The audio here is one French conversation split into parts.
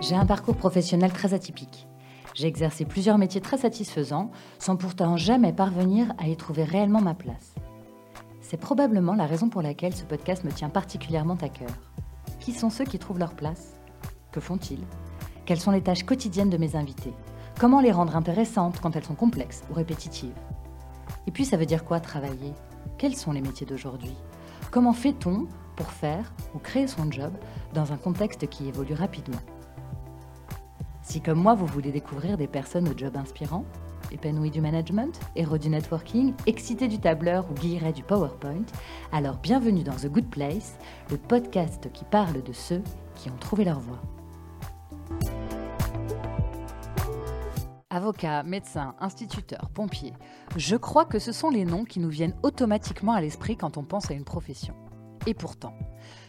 J'ai un parcours professionnel très atypique. J'ai exercé plusieurs métiers très satisfaisants sans pourtant jamais parvenir à y trouver réellement ma place. C'est probablement la raison pour laquelle ce podcast me tient particulièrement à cœur. Qui sont ceux qui trouvent leur place? Que font-ils? Quelles sont les tâches quotidiennes de mes invités? Comment les rendre intéressantes quand elles sont complexes ou répétitives? Et puis ça veut dire quoi travailler? Quels sont les métiers d'aujourd'hui? Comment fait-on pour faire ou créer son job dans un contexte qui évolue rapidement? Si comme moi vous voulez découvrir des personnes au job inspirant, épanouis du management, héros du networking, excités du tableur ou guillerets du PowerPoint, alors bienvenue dans The Good Place, le podcast qui parle de ceux qui ont trouvé leur voie. Avocat, médecin, instituteur, pompier, je crois que ce sont les noms qui nous viennent automatiquement à l'esprit quand on pense à une profession. Et pourtant,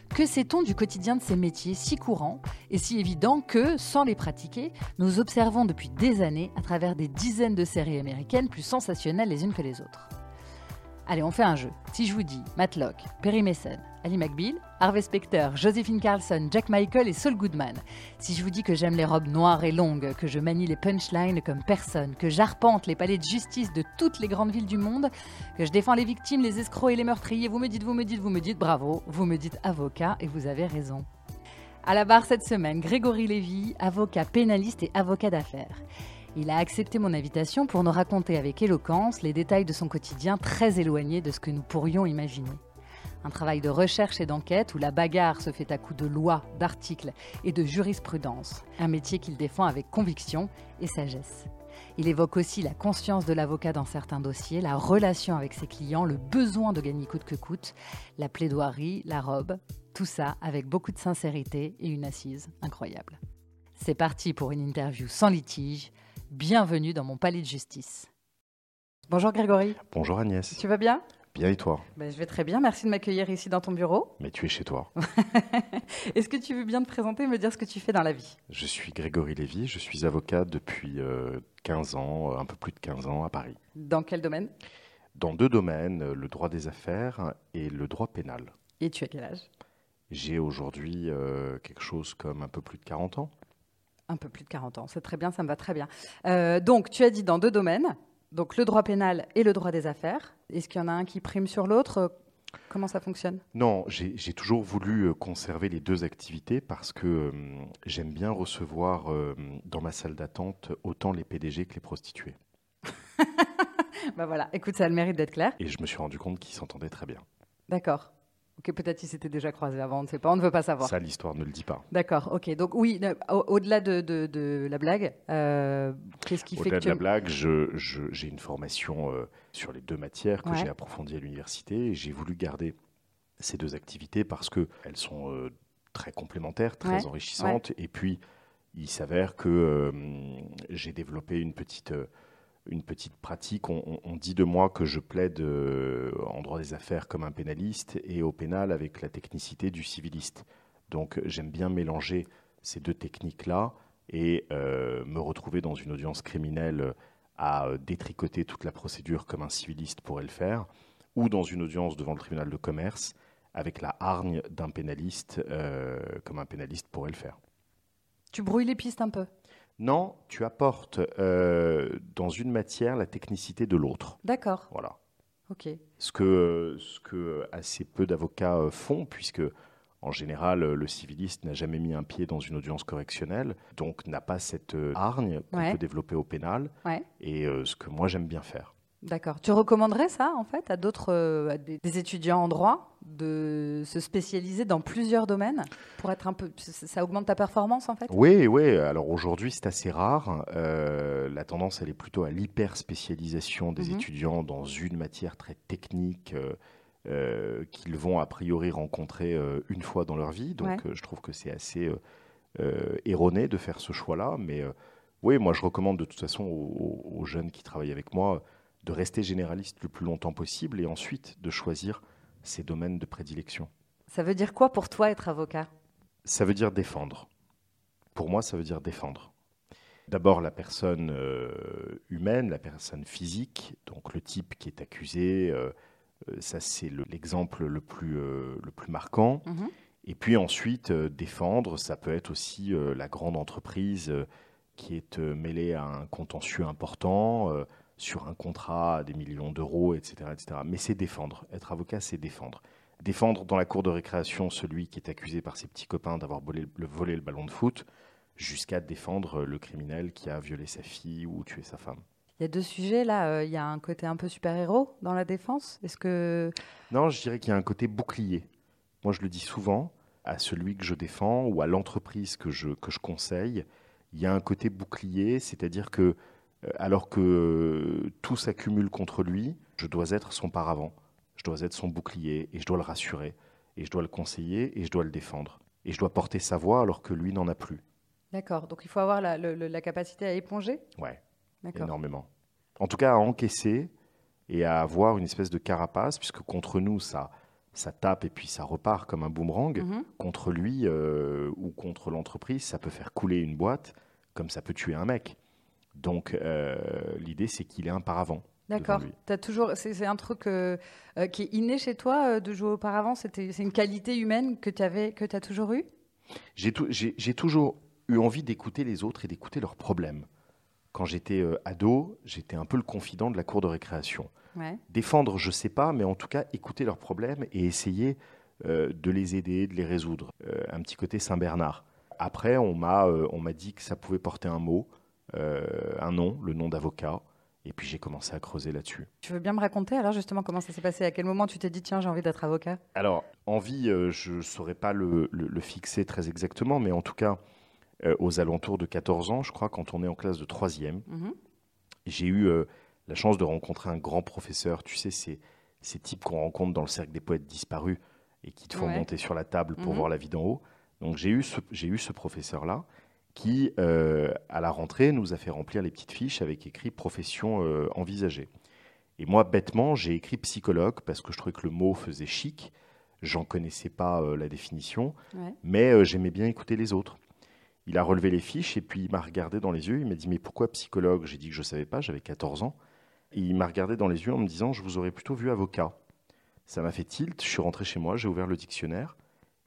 que sait-on du quotidien de ces métiers si courants et si évidents que, sans les pratiquer, nous observons depuis des années à travers des dizaines de séries américaines plus sensationnelles les unes que les autres? Allez, on fait un jeu. Si je vous dis Matlock, Perry Mason, Ali McBeal, Harvey Specter, Josephine Carlson, Jack Michael et Saul Goodman. Si je vous dis que j'aime les robes noires et longues, que je manie les punchlines comme personne, que j'arpente les palais de justice de toutes les grandes villes du monde, que je défends les victimes, les escrocs et les meurtriers, vous me dites, vous me dites, vous me dites bravo, vous me dites avocat et vous avez raison. À la barre cette semaine, Grégory Lévy, avocat pénaliste et avocat d'affaires. Il a accepté mon invitation pour nous raconter avec éloquence les détails de son quotidien très éloigné de ce que nous pourrions imaginer. Un travail de recherche et d'enquête où la bagarre se fait à coups de lois, d'articles et de jurisprudence. Un métier qu'il défend avec conviction et sagesse. Il évoque aussi la conscience de l'avocat dans certains dossiers, la relation avec ses clients, le besoin de gagner coûte que coûte, la plaidoirie, la robe, tout ça avec beaucoup de sincérité et une assise incroyable. C'est parti pour une interview sans litige Bienvenue dans mon palais de justice. Bonjour Grégory. Bonjour Agnès. Tu vas bien? Bien et toi? Ben, Je vais très bien, merci de m'accueillir ici dans ton bureau. Mais tu es chez toi. Est-ce que tu veux bien te présenter et me dire ce que tu fais dans la vie? Je suis Grégory Lévy, je suis avocat depuis 15 euh, ans, euh, un peu plus de 15 ans à Paris. Dans quel domaine? Dans deux domaines, euh, le droit des affaires et le droit pénal. Et tu as quel âge? J'ai aujourd'hui quelque chose comme un peu plus de 40 ans. Un peu plus de 40 ans, c'est très bien, ça me va très bien. Euh, donc, tu as dit dans deux domaines, donc le droit pénal et le droit des affaires. Est-ce qu'il y en a un qui prime sur l'autre? Comment ça fonctionne? Non, j'ai toujours voulu euh, conserver les deux activités parce que euh, j'aime bien recevoir dans ma salle d'attente autant les PDG que les prostituées. bah voilà, écoute, ça a le mérite d'être clair. Et je me suis rendu compte qu'ils s'entendaient très bien. D'accord. Ok, peut-être ils s'étaient déjà croisés avant, on ne sait pas, on ne veut pas savoir. Ça, l'histoire ne le dit pas. D'accord, ok. Donc oui, au-delà de, la blague, euh, qu'est-ce qui fait que Au-delà de la blague, j'ai une formation euh, sur les deux matières que j'ai approfondie à l'université. J'ai voulu garder ces deux activités parce qu'elles sont euh, très complémentaires, très enrichissantes. Et puis, il s'avère que j'ai développé une petite une petite pratique. On, dit de moi que je plaide euh, en droit des affaires comme un pénaliste et au pénal avec la technicité du civiliste. Donc j'aime bien mélanger ces deux techniques-là et euh, me retrouver dans une audience criminelle à détricoter toute la procédure comme un civiliste pourrait le faire, ou dans une audience devant le tribunal de commerce avec la hargne d'un pénaliste euh, comme un pénaliste pourrait le faire. Tu brouilles les pistes un peu non, tu apportes euh, dans une matière la technicité de l'autre. D'accord. Voilà. Ok. Ce que, ce que assez peu d'avocats euh, font, puisque en général, le civiliste n'a jamais mis un pied dans une audience correctionnelle, donc n'a pas cette euh, hargne qu'on peut développer au pénal, et ce que moi j'aime bien faire. D'accord. Tu recommanderais ça, en fait, à d'autres, euh, des, étudiants en droit, de se spécialiser dans plusieurs domaines pour être un peu, ça augmente ta performance, en fait? Oui, oui. Alors aujourd'hui, c'est assez rare. Euh, la tendance, elle est plutôt à l'hyper spécialisation des mhm. étudiants dans une matière très technique. Euh, qu'ils vont a priori rencontrer une fois dans leur vie. Donc je trouve que c'est assez erroné de faire ce choix-là. Mais oui, moi je recommande de toute façon aux jeunes qui travaillent avec moi de rester généraliste le plus longtemps possible et ensuite de choisir ses domaines de prédilection. Ça veut dire quoi pour toi être avocat? Ça veut dire défendre. Pour moi, ça veut dire défendre. D'abord la personne humaine, la personne physique, donc le type qui est accusé, ça c'est l'exemple le, plus, le plus marquant. Mhm. Et puis ensuite, défendre, ça peut être aussi la grande entreprise qui est mêlée à un contentieux important sur un contrat à des millions d'euros, etc., etc. Mais c'est défendre. Être avocat, c'est défendre. Défendre dans la cour de récréation celui qui est accusé par ses petits copains d'avoir volé, volé, le ballon de foot, jusqu'à défendre le criminel qui a violé sa fille ou tué sa femme. Il y a deux sujets là. Euh, il y a un côté un peu super-héros dans la défense. Est-ce que non, je dirais qu'il y a un côté bouclier. Moi, je le dis souvent à celui que je défends ou à l'entreprise que je, que je conseille. Il y a un côté bouclier, c'est-à-dire que alors que euh, tout s'accumule contre lui, je dois être son paravent, je dois être son bouclier et je dois le rassurer et je dois le conseiller et je dois le défendre et je dois porter sa voix alors que lui n'en a plus. D'accord, donc il faut avoir la, capacité à éponger? Ouais, énormément. En tout cas, à encaisser et à avoir une espèce de carapace, puisque contre nous, ça, ça tape et puis ça repart comme un boomerang. Mhm. Contre lui euh, ou contre l'entreprise, ça peut faire couler une boîte comme ça peut tuer un mec. Donc euh, l'idée, c'est qu'il ait un paravent. D'accord. toujours, c'est un truc euh, euh, qui est inné chez toi de jouer au paravent? C'est une qualité humaine que tu avais, que as toujours eu. J'ai toujours eu envie d'écouter les autres et d'écouter leurs problèmes. Quand j'étais ado, j'étais un peu le confident de la cour de récréation. Défendre, je sais pas, mais en tout cas écouter leurs problèmes et essayer de les aider, de les résoudre. un petit côté Saint Bernard. Après, on m'a on m'a dit que ça pouvait porter un mot. Euh, un nom, le nom d'avocat. Et puis j'ai commencé à creuser là-dessus. Tu veux bien me raconter alors justement comment ça s'est passé? À quel moment tu t'es dit tiens j'ai envie d'être avocat? Alors envie, euh, je ne saurais pas le, fixer très exactement, mais en tout cas euh, aux alentours de 14 ans, je crois, quand on est en classe de troisième, mhm. j'ai eu la chance de rencontrer un grand professeur. Tu sais, ces, ces types qu'on rencontre dans le cercle des poètes disparus et qui te font monter sur la table pour mhm. voir la vie d'en haut. Donc j'ai eu ce, eu ce professeur-là qui, euh, à la rentrée, nous a fait remplir les petites fiches avec écrit profession euh, envisagée. Et moi, bêtement, j'ai écrit psychologue parce que je trouvais que le mot faisait chic. J'en connaissais pas euh, la définition, mais j'aimais bien écouter les autres. Il a relevé les fiches et puis il m'a regardé dans les yeux. Il m'a dit Mais pourquoi psychologue? J'ai dit que je ne savais pas, j'avais 14 ans. Et il m'a regardé dans les yeux en me disant Je vous aurais plutôt vu avocat. Ça m'a fait tilt. Je suis rentré chez moi, j'ai ouvert le dictionnaire.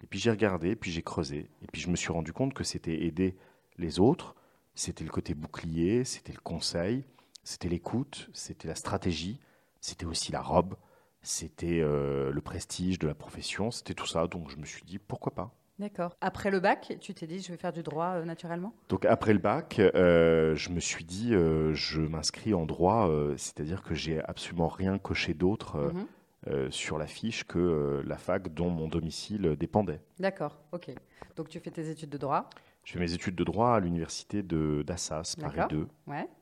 Et puis j'ai regardé, puis j'ai creusé. Et puis je me suis rendu compte que c'était aider les autres. C'était le côté bouclier, c'était le conseil, c'était l'écoute, c'était la stratégie, c'était aussi la robe, c'était euh, le prestige de la profession, c'était tout ça. Donc je me suis dit pourquoi pas? D'accord. Après le bac, tu t'es dit je vais faire du droit euh, naturellement? Donc après le bac, euh, je me suis dit je m'inscris en droit, c'est-à-dire que j'ai absolument rien coché d'autre. Mhm. sur la fiche que la fac dont mon domicile dépendait. D'accord, ok. Donc tu fais tes études de droit? Je fais mes études de droit à l'université d'Assas, Paris 2,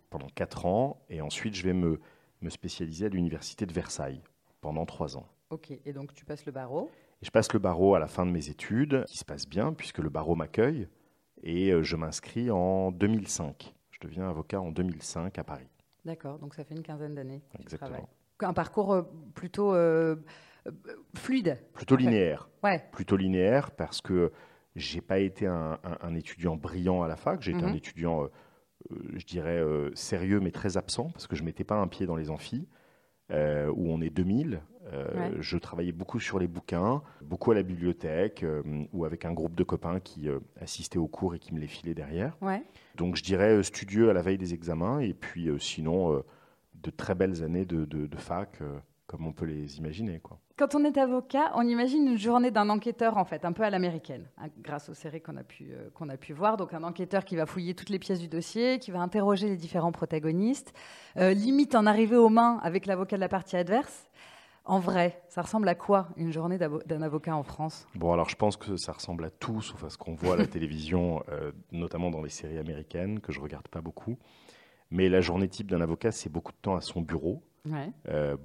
pendant 4 ans. Et ensuite, je vais me, me spécialiser à l'université de Versailles pendant 3 ans. Ok, et donc tu passes le barreau? Et Je passe le barreau à la fin de mes études, qui se passe bien, puisque le barreau m'accueille. Et euh, je m'inscris en 2005. Je deviens avocat en 2005 à Paris. D'accord, donc ça fait une quinzaine d'années. Exactement. Un parcours euh, plutôt euh, fluide. Plutôt linéaire. Ouais. Plutôt linéaire parce que j'ai pas été un, étudiant brillant à la fac, j'ai été un mhm. étudiant, euh, euh, je dirais, euh, sérieux mais très absent, parce que je mettais pas un pied dans les amphis, où on est 2000. Je travaillais beaucoup sur les bouquins, beaucoup à la bibliothèque, ou avec un groupe de copains qui assistaient aux cours et qui me les filaient derrière. Donc je dirais studieux à la veille des examens, et puis sinon, de très belles années de, de fac comme on peut les imaginer. Quoi. Quand on est avocat, on imagine une journée d'un enquêteur, en fait, un peu à l'américaine, hein, grâce aux séries qu'on a, pu, euh, qu'on a pu voir. Donc, un enquêteur qui va fouiller toutes les pièces du dossier, qui va interroger les différents protagonistes, euh, limite en arriver aux mains avec l'avocat de la partie adverse. En vrai, ça ressemble à quoi une journée d'un avocat en France? Bon, alors je pense que ça ressemble à tout, sauf à ce qu'on voit à la télévision, euh, notamment dans les séries américaines, que je regarde pas beaucoup. Mais la journée type d'un avocat, c'est beaucoup de temps à son bureau,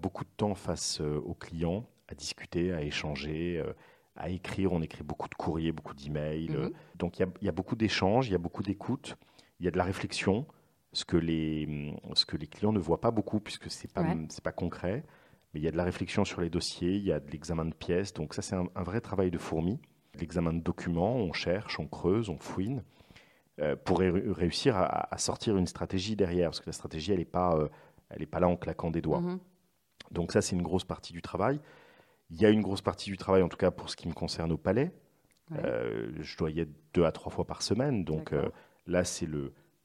beaucoup de temps face aux clients, à discuter, à échanger, euh, à écrire. On écrit beaucoup de courriers, beaucoup d'emails. Mhm. donc il y, a beaucoup d'échanges, il y a beaucoup d'écoute, il y a de la réflexion, ce que les, ce que les clients ne voient pas beaucoup puisque ce n'est pas, pas concret. Mais il y a de la réflexion sur les dossiers, il y a de l'examen de pièces. Donc ça, c'est un, vrai travail de fourmi. L'examen de documents, on cherche, on creuse, on fouine. pour réussir à, sortir une stratégie derrière, parce que la stratégie, elle n'est pas, elle est pas là en claquant des doigts. Mhm. Donc ça, c'est une grosse partie du travail. Il y a une grosse partie du travail, en tout cas pour ce qui me concerne au palais. je dois y être deux à trois fois par semaine. Donc là, c'est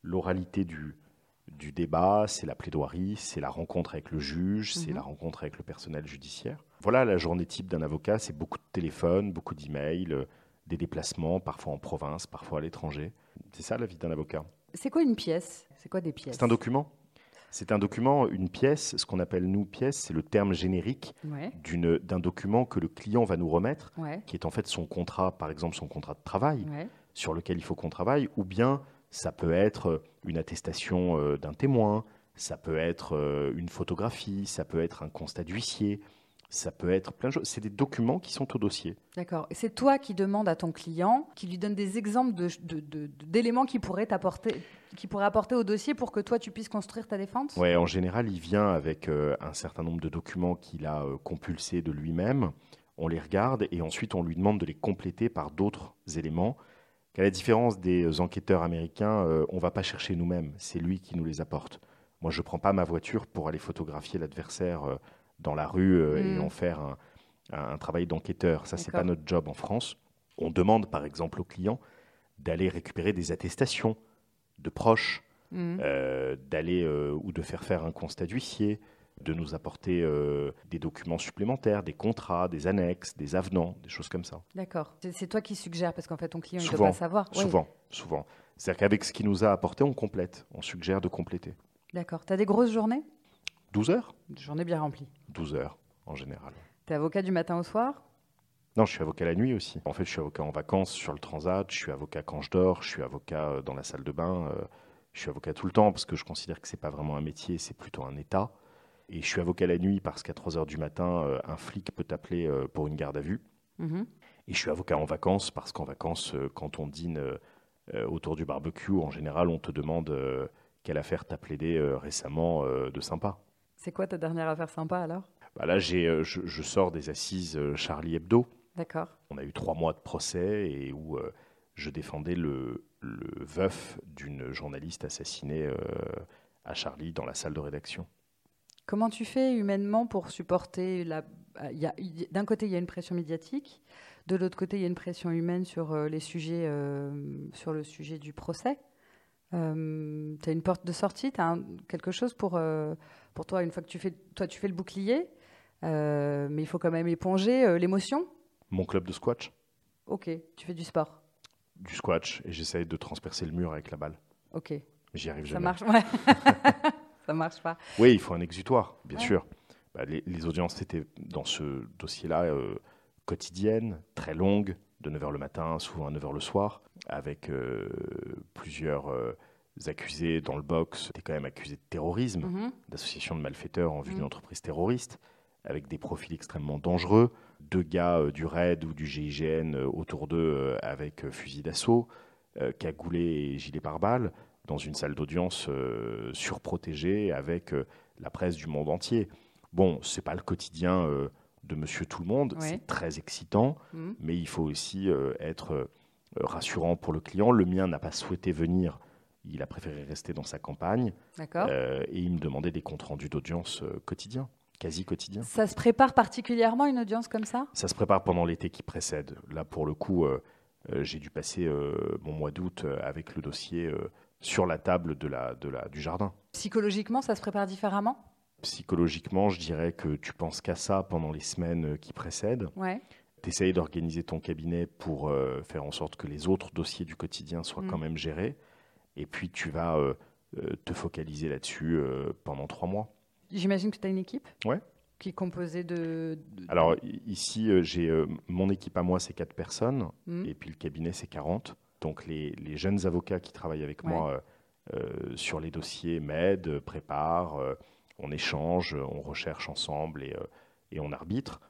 l'oralité du, du débat, c'est la plaidoirie, c'est la rencontre avec le juge, c'est mhm. la rencontre avec le personnel judiciaire. Voilà, la journée type d'un avocat, c'est beaucoup de téléphones, beaucoup d'emails, euh, des déplacements, parfois en province, parfois à l'étranger. C'est ça la vie d'un avocat? C'est quoi une pièce? C'est quoi des pièces? C'est un document? C'est un document, une pièce, ce qu'on appelle nous pièce, c'est le terme générique d'un document que le client va nous remettre, qui est en fait son contrat, par exemple son contrat de travail, sur lequel il faut qu'on travaille, ou bien ça peut être une attestation euh, d'un témoin, ça peut être euh, une photographie, ça peut être un constat d'huissier, ça peut être plein de choses. C'est des documents qui sont au dossier. D'accord. Et c'est toi qui demandes à ton client, qui lui donne des exemples d'éléments de, qui pourraient t'apporter? Qui pourrait apporter au dossier pour que toi tu puisses construire ta défense Oui, en général, il vient avec euh, un certain nombre de documents qu'il a compulsés de lui-même. On les regarde et ensuite on lui demande de les compléter par d'autres éléments qu'à la différence des enquêteurs américains, euh, on ne va pas chercher nous-mêmes, c'est lui qui nous les apporte. Moi, je ne prends pas ma voiture pour aller photographier l'adversaire euh, dans la rue euh, et mm. en faire un, travail d'enquêteur. Ça, n'est pas notre job en France. On demande, par exemple, aux clients d'aller récupérer des attestations de proches, mm. d'aller ou de faire faire un constat d'huissier, de nous apporter euh, des documents supplémentaires, des contrats, des annexes, des avenants, des choses comme ça. D'accord. C'est toi qui suggères parce qu'en fait ton client ne peut pas savoir. Souvent, souvent. C'est-à-dire qu'avec ce qu'il nous a apporté, on complète, on suggère de compléter. D'accord. Tu as des grosses journées? 12 heures? Journée bien remplie. 12 heures en général. Tu es avocat du matin au soir? Non, je suis avocat la nuit aussi. En fait, je suis avocat en vacances sur le transat, je suis avocat quand je dors, je suis avocat euh, dans la salle de bain, euh, je suis avocat tout le temps parce que je considère que ce n'est pas vraiment un métier, c'est plutôt un état. Et je suis avocat la nuit parce qu'à 3 h du matin, euh, un flic peut t'appeler pour une garde à vue. Mhm. Et je suis avocat en vacances parce qu'en vacances, quand on dîne autour du barbecue, en général, on te demande quelle affaire t'as plaidé récemment de sympa. C'est quoi ta dernière affaire sympa alors? Bah Là, je, je, sors des assises Charlie Hebdo. D'accord. On a eu trois mois de procès et où je défendais le, le veuf d'une journaliste assassinée à Charlie dans la salle de rédaction. Comment tu fais humainement pour supporter la... D'un côté, il y a une pression médiatique, de l'autre côté, il y a une pression humaine sur, euh, les sujets, euh, sur le sujet du procès? Euh, tu as une porte de sortie, tu as quelque chose pour, pour toi, une fois que tu fais, toi, tu fais le bouclier, mais il faut quand même éponger l'émotion? Mon club de squash. Ok, tu fais du sport Du squash, et j'essaye de transpercer le mur avec la balle. Ok. J'y arrive jamais. Ça marche, ouais. ça marche pas. Oui, il faut un exutoire, bien sûr. Bah, les, audiences étaient dans ce dossier-là euh, quotidiennes, très longues, de 9h le matin, souvent à 9h le soir, avec euh, plusieurs euh, accusés dans le box. C'était quand même accusé de terrorisme, mm-hmm. d'association de malfaiteurs en vue d'une mm. entreprise terroriste, avec des profils extrêmement dangereux. Deux gars du RAID ou du GIGN autour d'eux avec fusil d'assaut, cagoulés et gilets pare-balles dans une salle d'audience euh, surprotégée avec euh, la presse du monde entier. Bon, c'est pas le quotidien euh, de Monsieur Tout le Monde, c'est très excitant, mmh. mais il faut aussi être rassurant pour le client. Le mien n'a pas souhaité venir, il a préféré rester dans sa campagne, et il me demandait des comptes rendus d'audience quotidiens quasi quotidiens. Ça se prépare particulièrement une audience comme ça? Ça se prépare pendant l'été qui précède. Là, pour le coup, j'ai dû passer mon mois d'août avec le dossier sur la table de la, de la, du jardin. Psychologiquement, ça se prépare différemment? Psychologiquement, je dirais que tu penses qu'à ça pendant les semaines qui précèdent. Ouais. Tu essayes d'organiser ton cabinet pour euh, faire en sorte que les autres dossiers du quotidien soient quand mm. même gérés. Et puis tu vas euh, euh, te focaliser là-dessus pendant trois mois. J'imagine que tu as une équipe Ouais. Qui est composée de. Alors ici, j'ai mon équipe à moi, c'est quatre personnes. Mm. Et puis le cabinet, c'est 40. Donc les, jeunes avocats qui travaillent avec moi euh, euh, sur les dossiers m'aident, préparent, euh, on échange, on recherche ensemble et, et on arbitre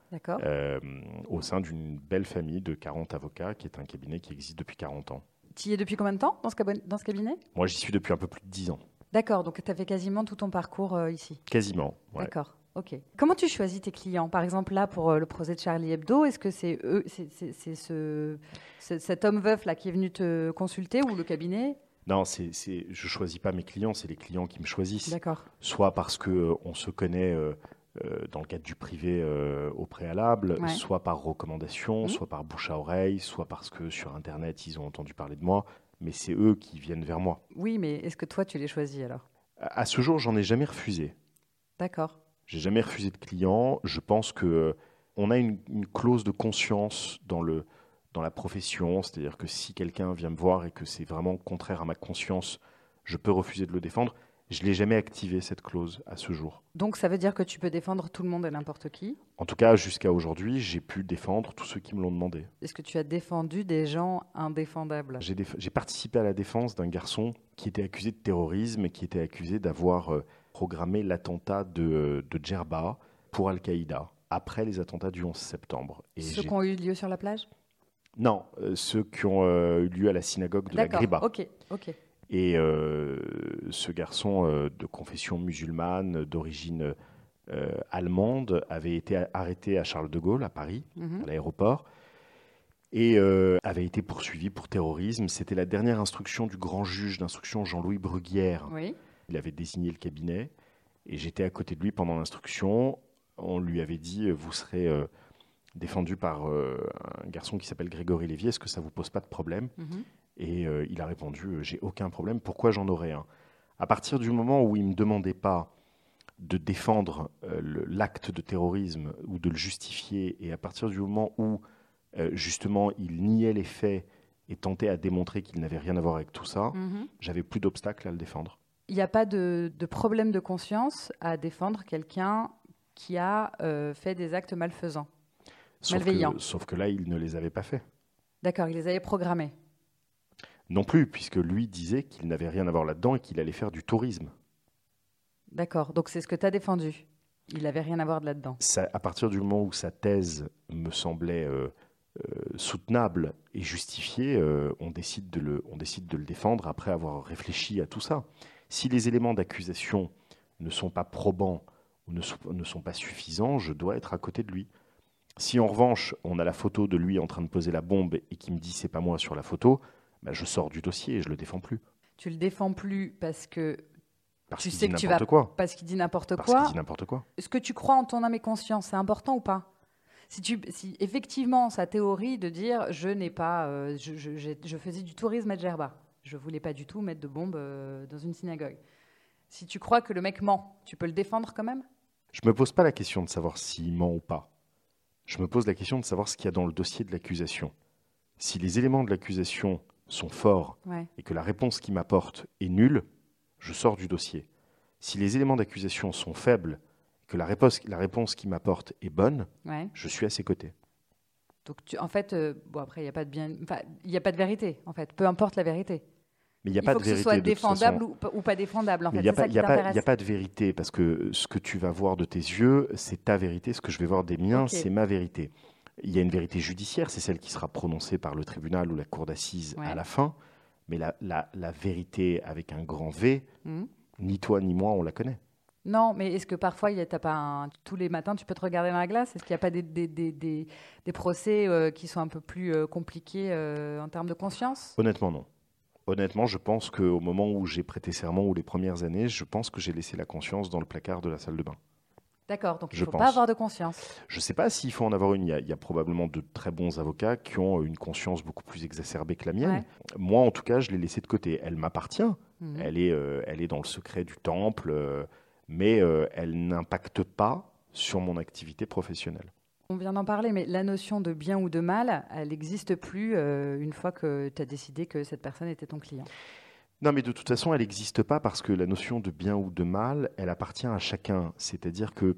au sein d'une belle famille de 40 avocats qui est un cabinet qui existe depuis 40 ans. Tu y es depuis combien de temps dans ce, dans ce cabinet? Moi j'y suis depuis un peu plus de 10 ans. D'accord, donc tu as fait quasiment tout ton parcours ici Quasiment, D'accord. Ok. Comment tu choisis tes clients? Par exemple, là, pour euh, le procès de Charlie Hebdo, est-ce que c'est eux, c'est ce, cet homme veuf là qui est venu te consulter ou le cabinet? Non, c'est, c'est, je choisis pas mes clients, c'est les clients qui me choisissent. D'accord. Soit parce que euh, on se connaît euh, euh, dans le cadre du privé au préalable, soit par recommandation, mmh. soit par bouche à oreille, soit parce que sur Internet ils ont entendu parler de moi. Mais c'est eux qui viennent vers moi. Oui, mais est-ce que toi tu les choisis alors? À, ce jour, j'en ai jamais refusé. D'accord. J'ai jamais refusé de clients. Je pense que on a une, une clause de conscience dans le dans la profession, c'est-à-dire que si quelqu'un vient me voir et que c'est vraiment contraire à ma conscience, je peux refuser de le défendre. Je ne l'ai jamais activé, cette clause, à ce jour. Donc ça veut dire que tu peux défendre tout le monde et n'importe qui? En tout cas, jusqu'à aujourd'hui, j'ai pu défendre tous ceux qui me l'ont demandé. Est-ce que tu as défendu des gens indéfendables? J'ai participé à la défense d'un garçon qui était accusé de terrorisme et qui était accusé d'avoir euh, programmé l'attentat de, de Djerba pour Al-Qaïda, après les attentats du 11 septembre. Et Ceux qui ont eu lieu sur la plage? Non, euh, ceux qui ont euh, eu lieu à la synagogue de la Griba. Ok, ok. Et euh, ce garçon de confession musulmane, d'origine allemande, avait été arrêté à Charles de Gaulle, à Paris, mhm. à l'aéroport, et avait été poursuivi pour terrorisme. C'était la dernière instruction du grand juge d'instruction Jean-Louis Bruguière. Oui. Il avait désigné le cabinet, et j'étais à côté de lui pendant l'instruction. On lui avait dit, vous serez défendu par euh, un garçon qui s'appelle Grégory Lévy. Est-ce que ça vous pose pas de problème? Mhm. Et euh, il a répondu euh, J'ai aucun problème. Pourquoi j'en aurais un? À partir du moment où il me demandait pas de défendre l'acte de terrorisme ou de le justifier, et à partir du moment où justement il niait les faits et tentait à démontrer qu'il n'avait rien à voir avec tout ça, mhm. j'avais plus d'obstacle à le défendre. Il n'y a pas de, problème de conscience à défendre quelqu'un qui a fait des actes malfaisants Sauf Que, sauf que là, il ne les avait pas faits. D'accord, il les avait programmés. Non plus, puisque lui disait qu'il n'avait rien à voir là-dedans et qu'il allait faire du tourisme. D'accord, donc c'est ce que tu as défendu. Il n'avait rien à voir là-dedans. À partir du moment où sa thèse me semblait euh, euh, soutenable et justifiée, euh, on, décide de le, on décide de le défendre après avoir réfléchi à tout ça. Si les éléments d'accusation ne sont pas probants ou ne sont, ne sont pas suffisants, je dois être à côté de lui. Si en revanche, on a la photo de lui en train de poser la bombe et qui me dit c'est pas moi sur la photo, bah, je sors du dossier et je le défends plus. Tu le défends plus parce que parce tu sais que tu vas quoi. parce qu'il dit n'importe quoi. Parce qu'il dit n'importe quoi. Est-ce que tu crois en ton âme et conscience, c'est important ou pas? Si, tu, si effectivement sa théorie de dire je n'ai pas, euh, je, je, faisais du tourisme à Djerba, je voulais pas du tout mettre de bombe euh, dans une synagogue. Si tu crois que le mec ment, tu peux le défendre quand même? Je me pose pas la question de savoir s'il ment ou pas je me pose la question de savoir ce qu'il y a dans le dossier de l'accusation. Si les éléments de l'accusation sont forts et que la réponse qu'il m'apporte est nulle, je sors du dossier. Si les éléments d'accusation sont faibles et que la réponse, la réponse qu'il m'apporte est bonne, je suis à ses côtés. Donc, en fait, euh, bon après, il n'y a pas de bien, il a pas de vérité. En fait, peu importe la vérité. Mais il n'y a pas de vérité. Que ce soit défendable ou, pas défendable. Il n'y a, pas de vérité parce que ce que tu vas voir de tes yeux, c'est ta vérité. Ce que je vais voir des miens, c'est ma vérité. Il y a une vérité judiciaire, c'est celle qui sera prononcée par le tribunal ou la cour d'assises à la fin. Mais la, la, vérité avec un grand V, hmm. ni toi ni moi, on la connaît. Non, mais est-ce que parfois, y a, pas tous les matins, tu peux te regarder dans la glace? Est-ce qu'il n'y a pas des, des, des, des procès euh, qui sont un peu plus euh, compliqués euh, en termes de conscience? Honnêtement, non. Honnêtement, je pense qu'au moment où j'ai prêté serment ou les premières années, je pense que j'ai laissé la conscience dans le placard de la salle de bain. D'accord, donc il ne faut pas avoir de conscience. Je ne sais pas s'il faut en avoir une. Il y, a, probablement de très bons avocats qui ont une conscience beaucoup plus exacerbée que la mienne. Moi, en tout cas, je l'ai laissée de côté. Elle m'appartient. Mhm. Elle, est, euh, elle est dans le secret du temple, euh, mais euh, elle n'impacte pas sur mon activité professionnelle. On vient d'en parler, mais la notion de bien ou de mal, elle n'existe plus une fois que tu as décidé que cette personne était ton client. Non, mais de toute façon, elle n'existe pas parce que la notion de bien ou de mal, elle appartient à chacun. C'est-à-dire que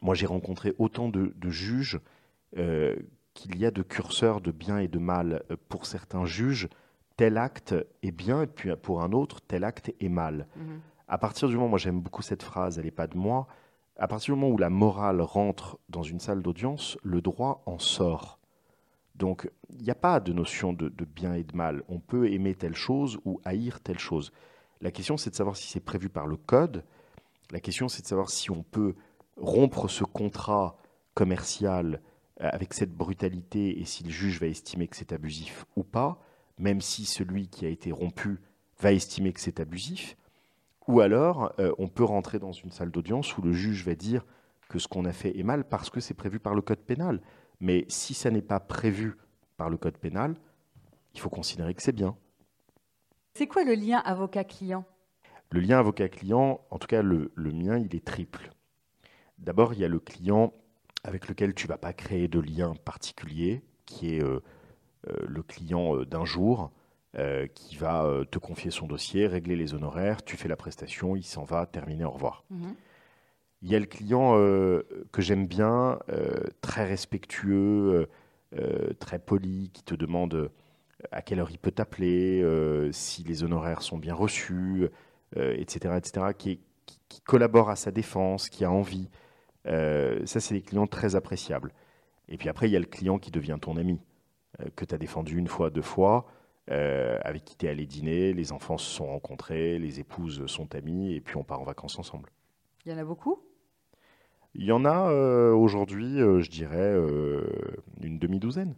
moi, j'ai rencontré autant de, juges euh, qu'il y a de curseurs de bien et de mal. Pour certains juges, tel acte est bien, et puis pour un autre, tel acte est mal. Mhm. À partir du moment, moi j'aime beaucoup cette phrase, elle n'est pas de moi, à partir du moment où la morale rentre dans une salle d'audience, le droit en sort. Donc, il n'y a pas de notion de, bien et de mal. On peut aimer telle chose ou haïr telle chose. La question, c'est de savoir si c'est prévu par le code. La question, c'est de savoir si on peut rompre ce contrat commercial euh, avec cette brutalité et si le juge va estimer que c'est abusif ou pas, même si celui qui a été rompu va estimer que c'est abusif, ou alors on peut rentrer dans une salle d'audience où le juge va dire que ce qu'on a fait est mal parce que c'est prévu par le code pénal. Mais si ça n'est pas prévu par le code pénal, il faut considérer que c'est bien. C'est quoi le lien avocat-client? Le lien avocat-client, en tout cas le, mien, il est triple. D'abord, il y a le client avec lequel tu ne vas pas créer de lien particulier, qui est euh, euh, le client euh, d'un jour, qui va te confier son dossier, régler les honoraires, tu fais la prestation, il s'en va, terminé, au revoir. Mhm. Il y a le client que j'aime bien, très respectueux, très poli, qui te demande à quelle heure il peut t'appeler, si les honoraires sont bien reçus, etc., etc., qui, qui, collabore à sa défense, qui a envie. ça, c'est des clients très appréciables. Et puis après, il y a le client qui devient ton ami. Euh, que tu as défendu une fois, deux fois, euh, avec qui tu es allé dîner, les enfants se sont rencontrés, les épouses sont amies, et puis on part en vacances ensemble. Il y en a beaucoup? Il y en a euh, aujourd'hui, je dirais, une demi-douzaine.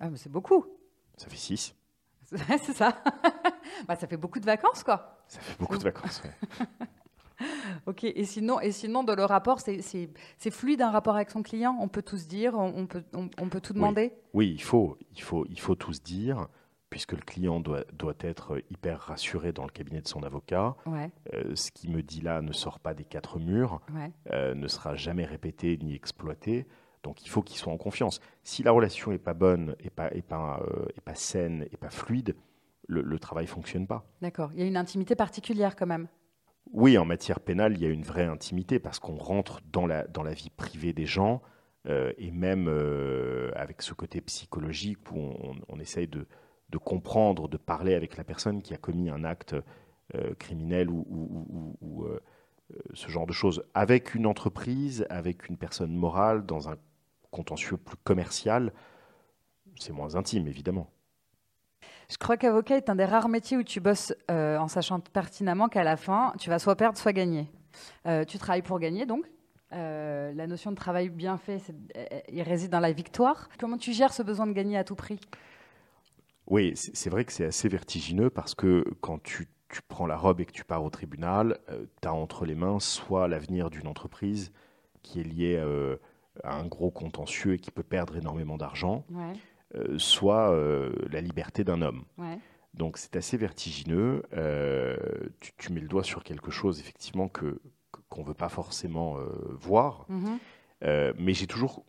Ah, mais c'est beaucoup. Ça fait six. c'est ça. bah, ça fait beaucoup de vacances, quoi. Ça fait beaucoup de vacances, oui. ok, et sinon, et sinon dans le rapport, c'est fluide un rapport avec son client? On peut tout se dire On, peut, on, peut tout demander? Oui. il, faut, il, faut, il faut tout se dire, puisque le client doit, doit être hyper rassuré dans le cabinet de son avocat. Euh, ce qui me dit là ne sort pas des quatre murs, euh, ne sera jamais répété ni exploité. Donc il faut qu'il soit en confiance. Si la relation n'est pas bonne, n'est pas, est pas, euh, pas saine, n'est pas fluide, le, le travail ne fonctionne pas. D'accord. Il y a une intimité particulière quand même. Oui, en matière pénale, il y a une vraie intimité parce qu'on rentre dans la, dans la vie privée des gens euh, et même avec ce côté psychologique où on, essaye de, de, comprendre, de parler avec la personne qui a commis un acte euh, criminel ou, ou, ce genre de choses. Avec une entreprise, avec une personne morale, dans un contentieux plus commercial, c'est moins intime, évidemment. Je crois qu'avocat est un des rares métiers où tu bosses euh, en sachant pertinemment qu'à la fin, tu vas soit perdre, soit gagner. Euh, tu travailles pour gagner, donc. Euh, la notion de travail bien fait, il réside dans la victoire. Comment tu gères ce besoin de gagner à tout prix? Oui, c'est vrai que c'est assez vertigineux parce que quand tu, tu, prends la robe et que tu pars au tribunal, tu as entre les mains soit l'avenir d'une entreprise qui est liée à un gros contentieux et qui peut perdre énormément d'argent. Ouais. Euh, soit euh, la liberté d'un homme. Donc c'est assez vertigineux. Euh, tu, mets le doigt sur quelque chose effectivement que qu'on ne veut pas forcément voir. Mhm. mais j'ai toujours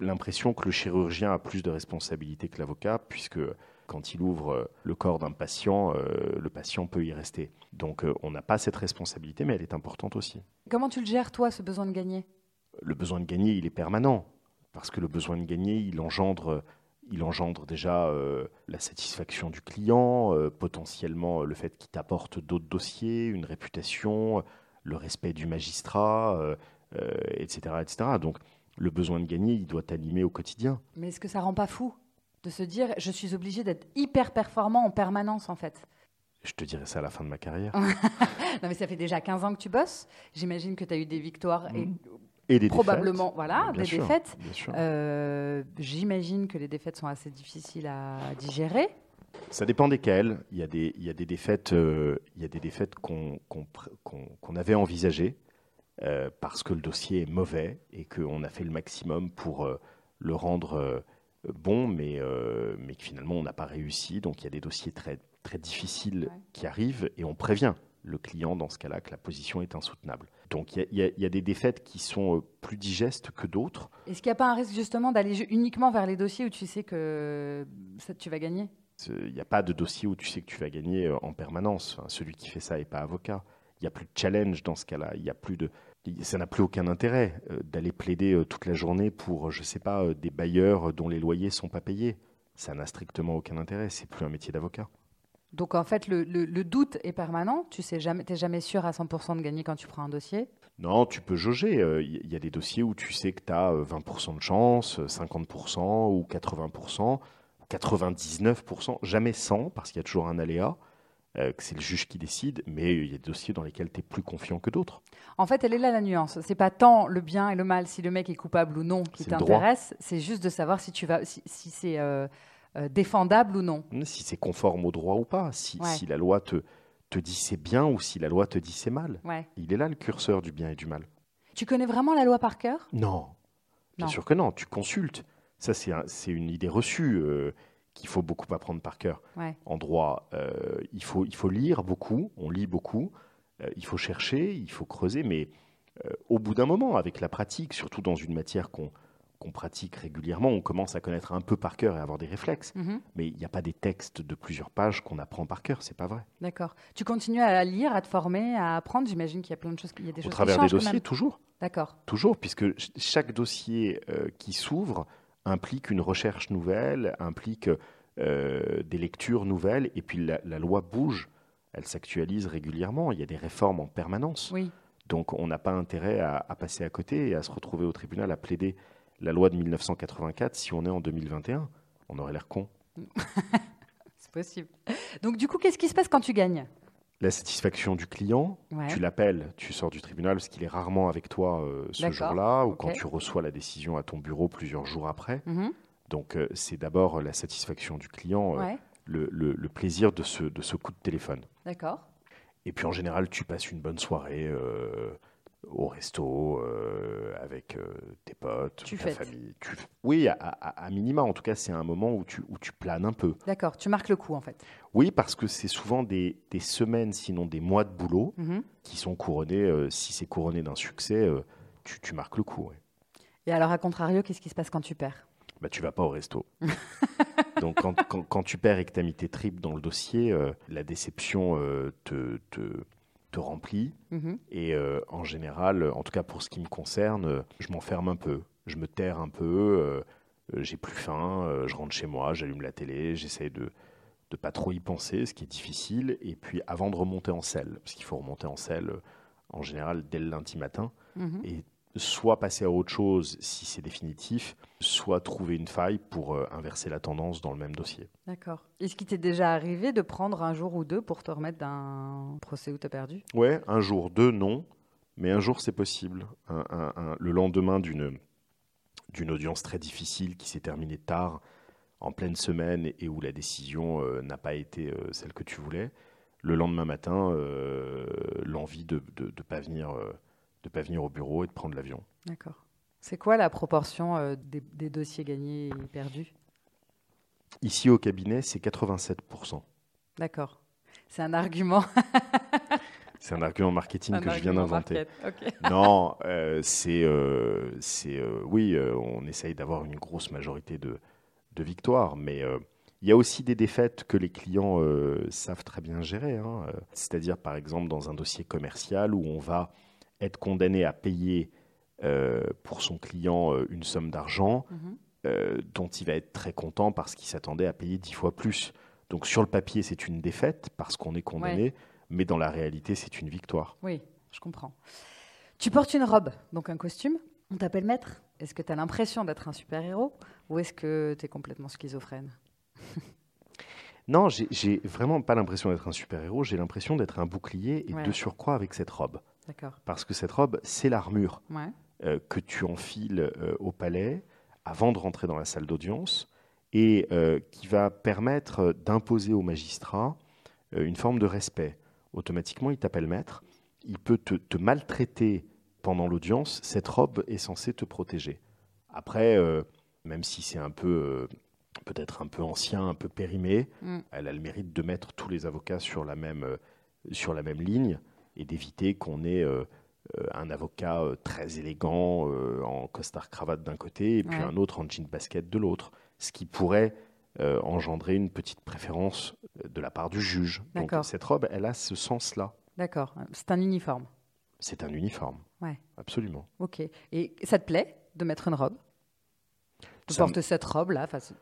l'impression que le chirurgien a plus de responsabilités que l'avocat, puisque quand il ouvre le corps d'un patient, le patient peut y rester. Donc on n'a pas cette responsabilité, mais elle est importante aussi. Comment tu le gères, toi, ce besoin de gagner? Le besoin de gagner, il est permanent, parce que le besoin de gagner, il engendre il engendre déjà euh, la satisfaction du client, euh, potentiellement euh, le fait qu'il t'apporte d'autres dossiers, une réputation, le respect du magistrat, etc., etc. Donc le besoin de gagner, il doit t'animer au quotidien. Mais est-ce que ça rend pas fou? De se dire je suis obligé d'être hyper performant en permanence en fait je te dirais ça à la fin de ma carrière. non, mais ça fait déjà 15 ans que tu bosses. J'imagine que tu as eu des victoires et mm. Et des Probablement, voilà, des défaites. Euh, j'imagine que les défaites sont assez difficiles à digérer. Ça dépend desquelles. Il y a des, il y a des défaites, euh, il y a des défaites qu'on avait envisagées euh, parce que le dossier est mauvais et qu'on a fait le maximum pour le rendre bon, mais, mais que finalement on n'a pas réussi. Donc il y a des dossiers très, très difficiles qui arrivent et on prévient le client dans ce cas-là que la position est insoutenable. Donc il y, a des défaites qui sont euh, plus digestes que d'autres. Est-ce qu'il n'y a pas un risque justement d'aller uniquement vers les dossiers où tu sais que ça, tu vas gagner? Il n'y a pas de dossier où tu sais que tu vas gagner euh, en permanence. celui qui fait ça n'est pas avocat. Il n'y a plus de challenge dans ce cas-là. Il y a plus de, ça n'a plus aucun intérêt euh, d'aller plaider toute la journée pour, je ne sais pas, des bailleurs dont les loyers ne sont pas payés. Ça n'a strictement aucun intérêt. C'est plus un métier d'avocat. Donc en fait, le, doute est permanent. Tu sais jamais, es jamais sûr à 100% de gagner quand tu prends un dossier. Non, tu peux jauger. Il euh, y a des dossiers où tu sais que tu as 20% de chance, 50% ou 80%, 99%, jamais 100 parce qu'il y a toujours un aléa. Euh, que c'est le juge qui décide, mais il y a des dossiers dans lesquels tu es plus confiant que d'autres. En fait, elle est là la nuance. C'est pas tant le bien et le mal, si le mec est coupable ou non, qui t'intéresse. C'est juste de savoir si tu vas, si, c'est euh, euh, défendable ou non. Si c'est conforme au droit ou pas, si, la loi te, te dit c'est bien ou si la loi te dit c'est mal. Ouais. Il est là le curseur du bien et du mal. Tu connais vraiment la loi par cœur? Non, bien Non. sûr que non. Tu consultes. Ça, c'est un- c'est une idée reçue qu'il faut beaucoup apprendre par cœur. Ouais. En droit, euh, il, faut, il faut lire beaucoup, on lit beaucoup, euh, il faut chercher, il faut creuser, mais euh, au bout d'un moment, avec la pratique, surtout dans une matière qu'on qu'on pratique régulièrement, on commence à connaître un peu par cœur et à avoir des réflexes. Mhm. Mais il n'y a pas des textes de plusieurs pages qu'on apprend par cœur, c'est pas vrai. D'accord. Tu continues à lire, à te former, à apprendre. J'imagine qu'il y a plein de choses. Il y a des Au choses travers qui des dossiers, toujours. D'accord. Toujours, puisque ch- chaque dossier qui s'ouvre implique une recherche nouvelle, implique euh, des lectures nouvelles, et puis la, la loi bouge, elle s'actualise régulièrement, il y a des réformes en permanence. Oui. Donc on n'a pas intérêt à, à passer à côté et à se retrouver au tribunal à plaider la loi de 1984 si on est en 2021. On aurait l'air con. C'est possible. Donc, du coup, qu'est-ce qui se passe quand tu gagnes? La satisfaction du client, Ouais. tu l'appelles, tu sors du tribunal parce qu'il est rarement avec toi euh, ce jour-là, ou quand tu reçois la décision à ton bureau plusieurs jours après. Mhm. Donc euh, c'est d'abord la satisfaction du client, euh, le, le- le plaisir de ce, de ce coup de téléphone. D'accord. Et puis en général, tu passes une bonne soirée au resto euh, avec euh, tes potes, Tu ta famille. Tu- Oui, à, à- à minima, en tout cas, c'est un moment où tu, où tu planes un peu. D'accord. Tu marques le coup, en fait. Oui, parce que c'est souvent des, des semaines, sinon des mois de boulot Mhm. qui sont couronnés. euh, si c'est couronné d'un succès, tu, tu marques le coup. ouais. Et alors, à contrario, qu'est-ce qui se passe quand tu perds? Bah, tu vas pas au resto. Donc quand, quand- quand tu perds et que tu as mis tes tripes dans le dossier, la déception te, te, te remplit. Mhm. Et euh, en général, en tout cas pour ce qui me concerne, euh, je m'enferme un peu. Je me terre un peu, euh, j'ai plus faim, euh, je rentre chez moi, j'allume la télé, j'essaie de de pas trop y penser, ce qui est difficile. Et puis avant de remonter en selle, parce qu'il faut remonter en selle en général dès le lundi matin, Mhm. et soit passer à autre chose si c'est définitif, soit trouver une faille pour euh, inverser la tendance dans le même dossier. D'accord. Est-ce qu'il t'est déjà arrivé de prendre un jour ou deux pour te remettre d'un procès où tu as perdu? Ouais, un jour, deux, non, mais un jour c'est possible. Un- un- un- le lendemain d'une d'une audience très difficile qui s'est terminée tard, en pleine semaine, et où la décision euh, n'a pas été euh, celle que tu voulais, le lendemain matin, euh, l'envie de ne pas venir, de pas venir au bureau et de prendre l'avion. D'accord. C'est quoi la proportion euh, des, des dossiers gagnés et perdus? Ici au cabinet, c'est 87%. D'accord. C'est un argument. C'est un argument marketing un que je viens d'inventer. Non, euh, c'est, euh, oui, on essaye d'avoir une grosse majorité de, de victoires, mais il y a aussi des défaites que les clients euh, savent très bien gérer. hein. C'est-à-dire, par exemple, dans un dossier commercial où on va être condamné à payer euh, pour son client euh, une somme d'argent Mhm. euh, dont il va être très content parce qu'il s'attendait à payer dix fois plus. Donc sur le papier, c'est une défaite parce qu'on est condamné, mais dans la réalité, c'est une victoire. Oui, je comprends. Tu portes une robe, donc un costume. On t'appelle maître. Est-ce que tu as l'impression d'être un super-héros ou est-ce que tu es complètement schizophrène? Non, j'ai- j'ai vraiment pas l'impression d'être un super-héros, j'ai l'impression d'être un bouclier et Ouais. de surcroît avec cette robe. Parce que cette robe, c'est l'armure Ouais. euh, que tu enfiles euh, au palais avant de rentrer dans la salle d'audience et euh, qui va permettre d'imposer au magistrat une forme de respect. Automatiquement, il t'appelle maître, il peut te, te maltraiter pendant l'audience, cette robe est censée te protéger. Après, même si c'est un peu, peut-être un peu ancien, un peu périmé, Mm. elle a le mérite de mettre tous les avocats sur la même, sur la même ligne et d'éviter qu'on ait euh, euh, un avocat euh, très élégant en costard cravate d'un côté et puis Ouais. un autre en jean basket de l'autre, ce qui pourrait engendrer une petite préférence de la part du juge. Donc cette robe, elle a ce sens-là. D'accord. C'est un uniforme. C'est un uniforme. Ouais. Absolument. Ok. Et ça te plaît de mettre une robe? De Ça me- porter cette robe-là enfin, c'est-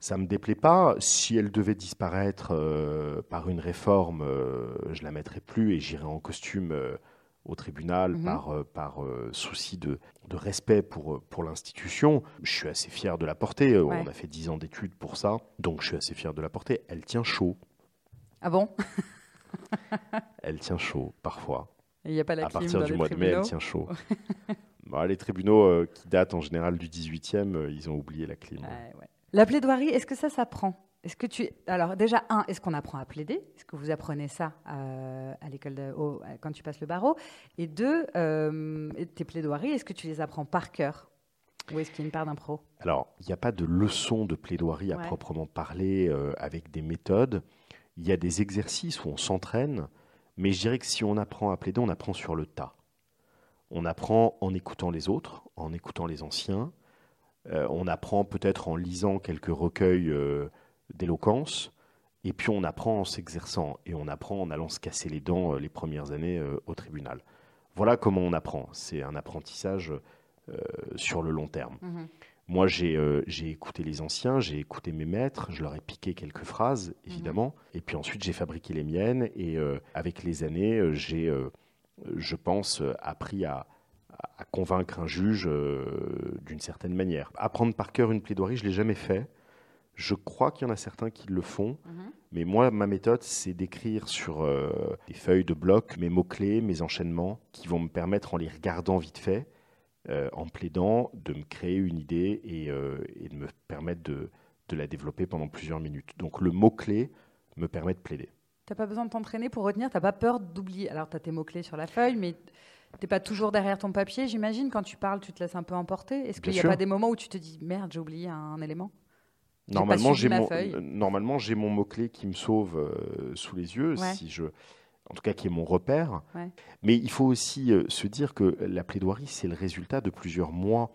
Ça me déplaît pas. Si elle devait disparaître euh, par une réforme, euh, je la mettrais plus et j'irais en costume euh, au tribunal Mhm. par, euh, par souci de, de respect pour, pour l'institution. Je suis assez fier de la porter. Ouais. On a fait 10 ans d'études pour ça, donc je suis assez fier de la porter. Elle tient chaud. Ah bon? Elle tient chaud parfois. Il n'y a pas la à partir du mois de mai, elle tient chaud. Bah, les tribunaux qui datent en général du 18e, euh, ils ont oublié la clim. Ouais, ouais. La plaidoirie, est-ce que ça s'apprend? Est-ce que tu alors déjà un, est-ce qu'on apprend à plaider? Est-ce que vous apprenez ça euh, à l'école quand tu passes le barreau? Et deux, euh, tes plaidoiries, est-ce que tu les apprends par cœur? Ou est-ce qu'il y a une part d'impro? Alors, il n'y a pas de leçon de plaidoirie à proprement parler euh, avec des méthodes. Il y a des exercices où on s'entraîne, mais je dirais que si on apprend à plaider, on apprend sur le tas. On apprend en écoutant les autres, en écoutant les anciens. On apprend peut-être en lisant quelques recueils d'éloquence. Et puis on apprend en s'exerçant et on apprend en allant se casser les dents euh, les premières années euh, au tribunal. Voilà comment on apprend. C'est un apprentissage euh, sur le long terme. Mhm. Moi, j'ai écouté les anciens, j'ai écouté mes maîtres, je leur ai piqué quelques phrases, mhm. évidemment, et puis ensuite j'ai fabriqué les miennes, et avec les années, j'ai, je pense, appris à, à convaincre un juge d'une certaine manière. Apprendre par cœur une plaidoirie, je ne l'ai jamais fait. Je crois qu'il y en a certains qui le font, mhm. mais moi, ma méthode, c'est d'écrire sur euh, des feuilles de bloc mes mots-clés, mes enchaînements, qui vont me permettre, en les regardant vite fait, euh, en plaidant, de me créer une idée et, euh, de me permettre de, la développer pendant plusieurs minutes. Donc le mot-clé me permet de plaider. Tu n'as pas besoin de t'entraîner pour retenir, tu n'as pas peur d'oublier. Alors tu as tes mots-clés sur la feuille, mais tu n'es pas toujours derrière ton papier, j'imagine. Quand tu parles, tu te laisses un peu emporter. Est-ce qu'il n'y a pas des moments où tu te dis, merde, j'ai oublié un élément? Normalement, j'ai mon, euh, normalement, j'ai mon mot-clé qui me sauve euh, sous les yeux, si je, en tout cas qui est mon repère. Mais il faut aussi euh, se dire que la plaidoirie, c'est le résultat de plusieurs mois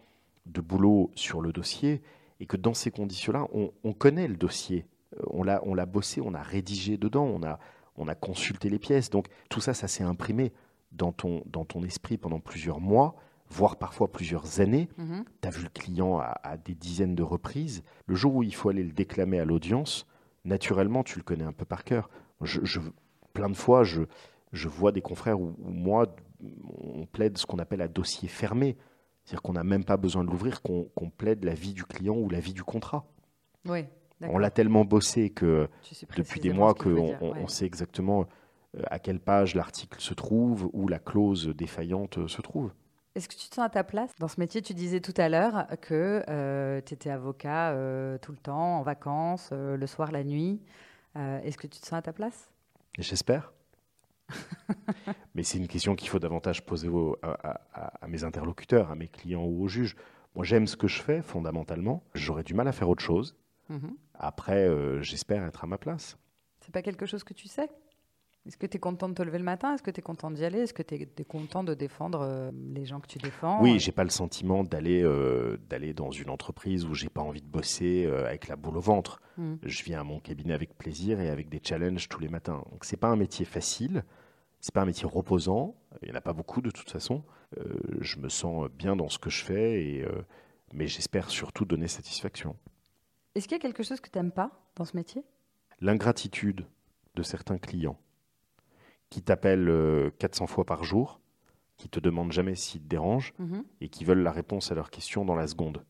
de boulot sur le dossier et que dans ces conditions-là, on, connaît le dossier. On l'a, on l'a bossé, on a rédigé dedans, on a, on a consulté les pièces. Donc tout ça, ça s'est imprimé dans ton, dans ton esprit pendant plusieurs mois voire parfois plusieurs années. Mhm. Tu as vu le client à, des dizaines de reprises. Le jour où il faut aller le déclamer à l'audience, naturellement, tu le connais un peu par cœur. Je, plein de fois, je, je vois des confrères où, moi, on plaide ce qu'on appelle un dossier fermé. C'est-à-dire qu'on n'a même pas besoin de l'ouvrir, qu'on plaide la vie du client ou la vie du contrat. Oui, on l'a tellement bossé que depuis des mois qu'on on sait exactement à quelle page l'article se trouve, où la clause défaillante se trouve. Est-ce que tu te sens à ta place? Dans ce métier Tu disais tout à l'heure que euh, tu étais avocat euh, tout le temps, en vacances, euh, le soir, la nuit. Est-ce que tu te sens à ta place? J'espère. Mais c'est une question qu'il faut davantage poser à, mes interlocuteurs, à mes clients ou aux juges. Moi, j'aime ce que je fais fondamentalement. J'aurais du mal à faire autre chose. Mhm. Après, j'espère être à ma place. C'est pas quelque chose que tu sais? Est-ce que tu es content de te lever le matin? Est-ce que tu es content d'y aller? Est-ce que tu es, content de défendre euh, les gens que tu défends? Oui, j'ai pas le sentiment d'aller euh, d'aller dans une entreprise où j'ai pas envie de bosser euh, avec la boule au ventre. Hmm. Je viens à mon cabinet avec plaisir et avec des challenges tous les matins. Donc c'est pas un métier facile, c'est pas un métier reposant. Il y en a pas beaucoup de toute façon. je me sens bien dans ce que je fais et mais j'espère surtout donner satisfaction. Est-ce qu'il y a quelque chose que tu n'aimes pas dans ce métier? L'ingratitude de certains clients qui t'appellent 400 euh, fois par jour, qui te demandent jamais s'ils te dérangent mhm. et qui veulent la réponse à leurs questions dans la seconde.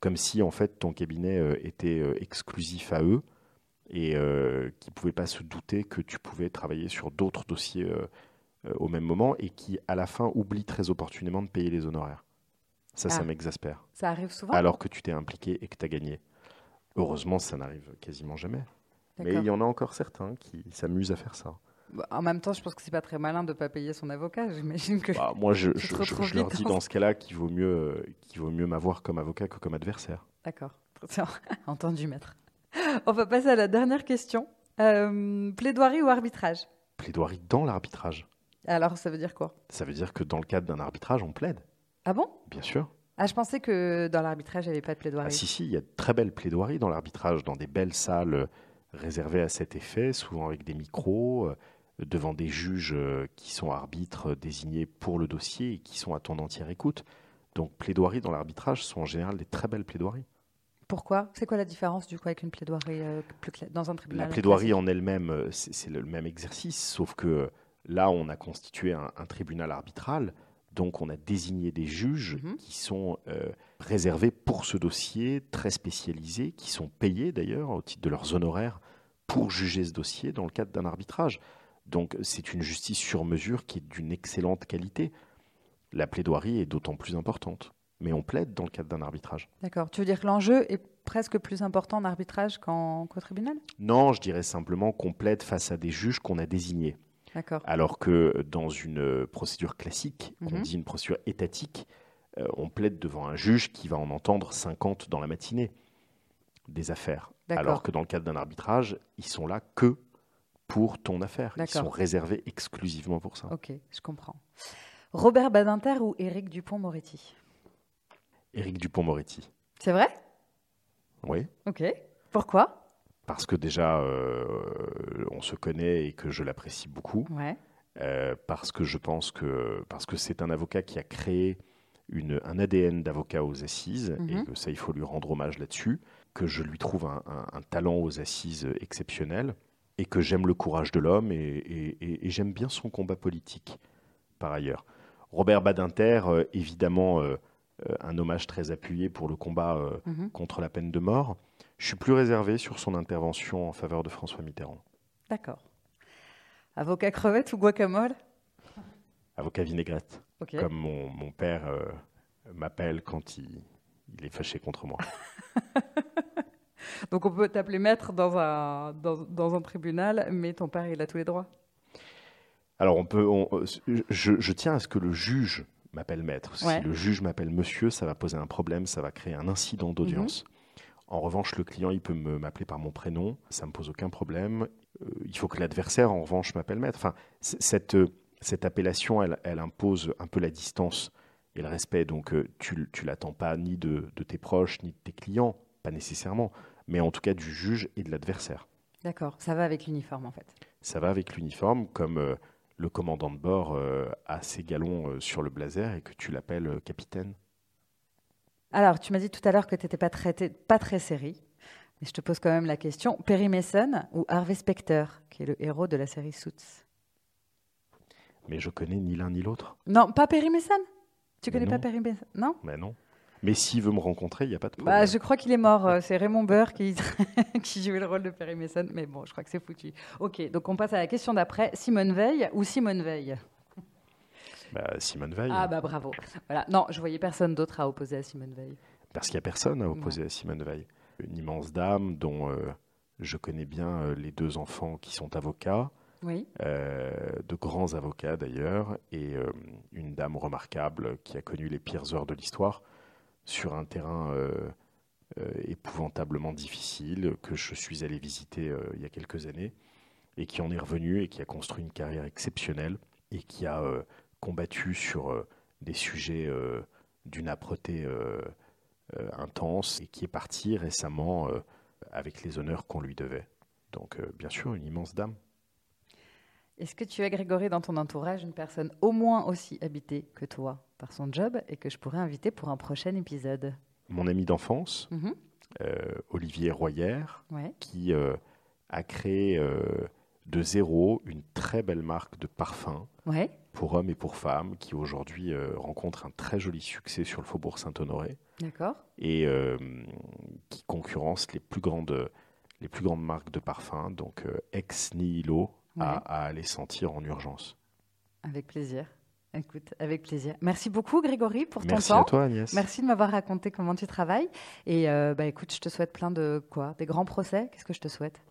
Comme si en fait ton cabinet euh, était euh, exclusif à eux et qui ne pouvaient pas se douter que tu pouvais travailler sur d'autres dossiers au même moment et qui à la fin oublient très opportunément de payer les honoraires. Ça, ça ah. m'exaspère. Ça arrive souvent? Alors que tu t'es impliqué et que tu as gagné. Heureusement, ça n'arrive quasiment jamais. Mais il y en a encore certains qui s'amusent à faire ça. Bah, en même temps, je pense que c'est pas très malin de pas payer son avocat. J'imagine que. Bah, moi, je, je, leur dis dans ce cas-là qu'il vaut mieux, euh, qu'il vaut mieux m'avoir comme avocat que comme adversaire. D'accord. Entendu, maître. On va passer à la dernière question. Euh, plaidoirie ou arbitrage? Plaidoirie dans l'arbitrage. Alors, ça veut dire quoi? Ça veut dire que dans le cadre d'un arbitrage, on plaide. Ah bon? Bien sûr. Ah, je pensais que dans l'arbitrage, il n'y avait pas de plaidoirie. Ah, si, si, il y a de très belles plaidoiries dans l'arbitrage, dans des belles salles réservées à cet effet, souvent avec des micros, devant des juges euh, qui sont arbitres désignés pour le dossier et qui sont à ton entière écoute. Donc plaidoiries dans l'arbitrage sont en général des très belles plaidoiries. Pourquoi? C'est quoi la différence du coup avec une plaidoirie euh, dans un tribunal La plaidoirie en elle-même, euh, c'est le même exercice, sauf que là, on a constitué un, tribunal arbitral, donc on a désigné des juges mhm. qui sont réservés pour ce dossier, très spécialisés, qui sont payés d'ailleurs au titre de leurs honoraires pour juger ce dossier dans le cadre d'un arbitrage. Donc c'est une justice sur mesure qui est d'une excellente qualité. La plaidoirie est d'autant plus importante. mais on plaide dans le cadre d'un arbitrage. D'accord. Tu veux dire que l'enjeu est presque plus important en arbitrage qu'en tribunal? Non, je dirais simplement qu'on plaide face à des juges qu'on a désignés. D'accord. Alors que dans une procédure classique, on Mhm. dit une procédure étatique, euh, on plaide devant un juge qui va en entendre 50 dans la matinée des affaires. D'accord. Alors que dans le cadre d'un arbitrage, ils sont là que pour ton affaire. Ils sont réservés exclusivement pour ça. Ok, je comprends. Robert Badinter ou Éric Dupont-Moretti? Éric Dupont-Moretti. C'est vrai? Oui. Ok. Pourquoi? Parce que déjà, euh, on se connaît et que je l'apprécie beaucoup. Ouais. Euh, parce que je pense que parce que c'est un avocat qui a créé une, un ADN d'avocat aux assises Mhm. et que ça il faut lui rendre hommage là-dessus que je lui trouve un, un- un talent aux assises exceptionnel et que j'aime le courage de l'homme et, et- et- et j'aime bien son combat politique par ailleurs Robert Badinter euh, évidemment euh, euh, un hommage très appuyé pour le combat euh, Mhm. contre la peine de mort je suis plus réservé sur son intervention en faveur de François Mitterrand D'accord. Avocat crevette ou guacamole? Avocat vinaigrette comme mon, mon père m'appelle quand il, il est fâché contre moi. Donc on peut t'appeler maître dans un, dans, dans un tribunal, mais ton père, il a tous les droits. Alors, on peut, on- je, je tiens à ce que le juge m'appelle maître. Ouais. Si le juge m'appelle monsieur, ça va poser un problème, ça va créer un incident d'audience. En revanche, le client, il peut m'appeler par mon prénom, ça me pose aucun problème. Euh, il faut que l'adversaire, en revanche, m'appelle maître. Enfin, cette, cette appellation, elle, elle impose un peu la distance et le respect. Donc, euh, tu, tu l'attends pas ni de, de tes proches, ni de tes clients, pas nécessairement, mais en tout cas du juge et de l'adversaire. D'accord. Ça va avec l'uniforme, en fait. Ça va avec l'uniforme, comme euh, le commandant de bord euh, a ses galons euh, sur le blazer et que tu l'appelles capitaine. Alors, tu m'as dit tout à l'heure que tu n'étais pas, très série. Mais je te pose quand même la question. Perry Mason ou Harvey Specter, qui est le héros de la série Suits? Mais je connais ni l'un ni l'autre. Non, pas Perry Mason Tu Mais connais pas non. Perry Mason? Non? Mais non. Mais s'il veut me rencontrer, il n'y a pas de problème. bah, Je crois qu'il est mort. euh, C'est Raymond Burr qui, qui jouait le rôle de Perry Mason. Mais bon, je crois que c'est foutu. Ok, donc on passe à la question d'après. Simone Veil ou Simone Veil? Bah, Simone Veil. Ah bah bravo. Voilà. Non, je voyais personne d'autre à opposer à Simone Veil. Parce qu'il n'y a personne à opposer à Simone Veil. Une immense dame dont euh, je connais bien euh, les deux enfants qui sont avocats, Oui. euh, de grands avocats d'ailleurs, et une dame remarquable qui a connu les pires heures de l'histoire sur un terrain euh, euh, épouvantablement difficile que je suis allé visiter euh, il y a quelques années et qui en est revenu et qui a construit une carrière exceptionnelle et qui a combattu sur des sujets d'une âpreté intense et qui est parti récemment avec les honneurs qu'on lui devait. Donc bien sûr, une immense dame. Est-ce que tu as, Grégory, dans ton entourage, une personne au moins aussi habitée que toi par son job et que je pourrais inviter pour un prochain épisode? Mon ami d'enfance, Mhm. euh, Olivier Royer, Ouais. qui euh, a créé euh, de zéro une très belle marque de parfum Ouais. pour hommes et pour femmes, qui aujourd'hui rencontre un très joli succès sur le faubourg Saint-Honoré D'accord. et qui concurrence les plus grandes, les plus grandes marques de parfums, donc euh, ex nihilo Ouais. à, à aller sentir en urgence. Avec plaisir. Écoute, avec plaisir. Merci beaucoup, Grégory, pour ton Merci temps. à toi Agnès. Merci de m'avoir raconté comment tu travailles. Et euh, bah, écoute, je te souhaite plein de quoi? Des grands procès? Qu'est-ce que je te souhaite?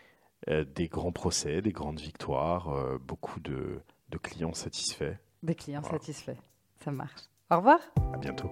Euh, des grands procès, des grandes victoires, euh, beaucoup de, de clients satisfaits. Des clients Voilà. satisfaits. Ça marche. Au revoir. À bientôt.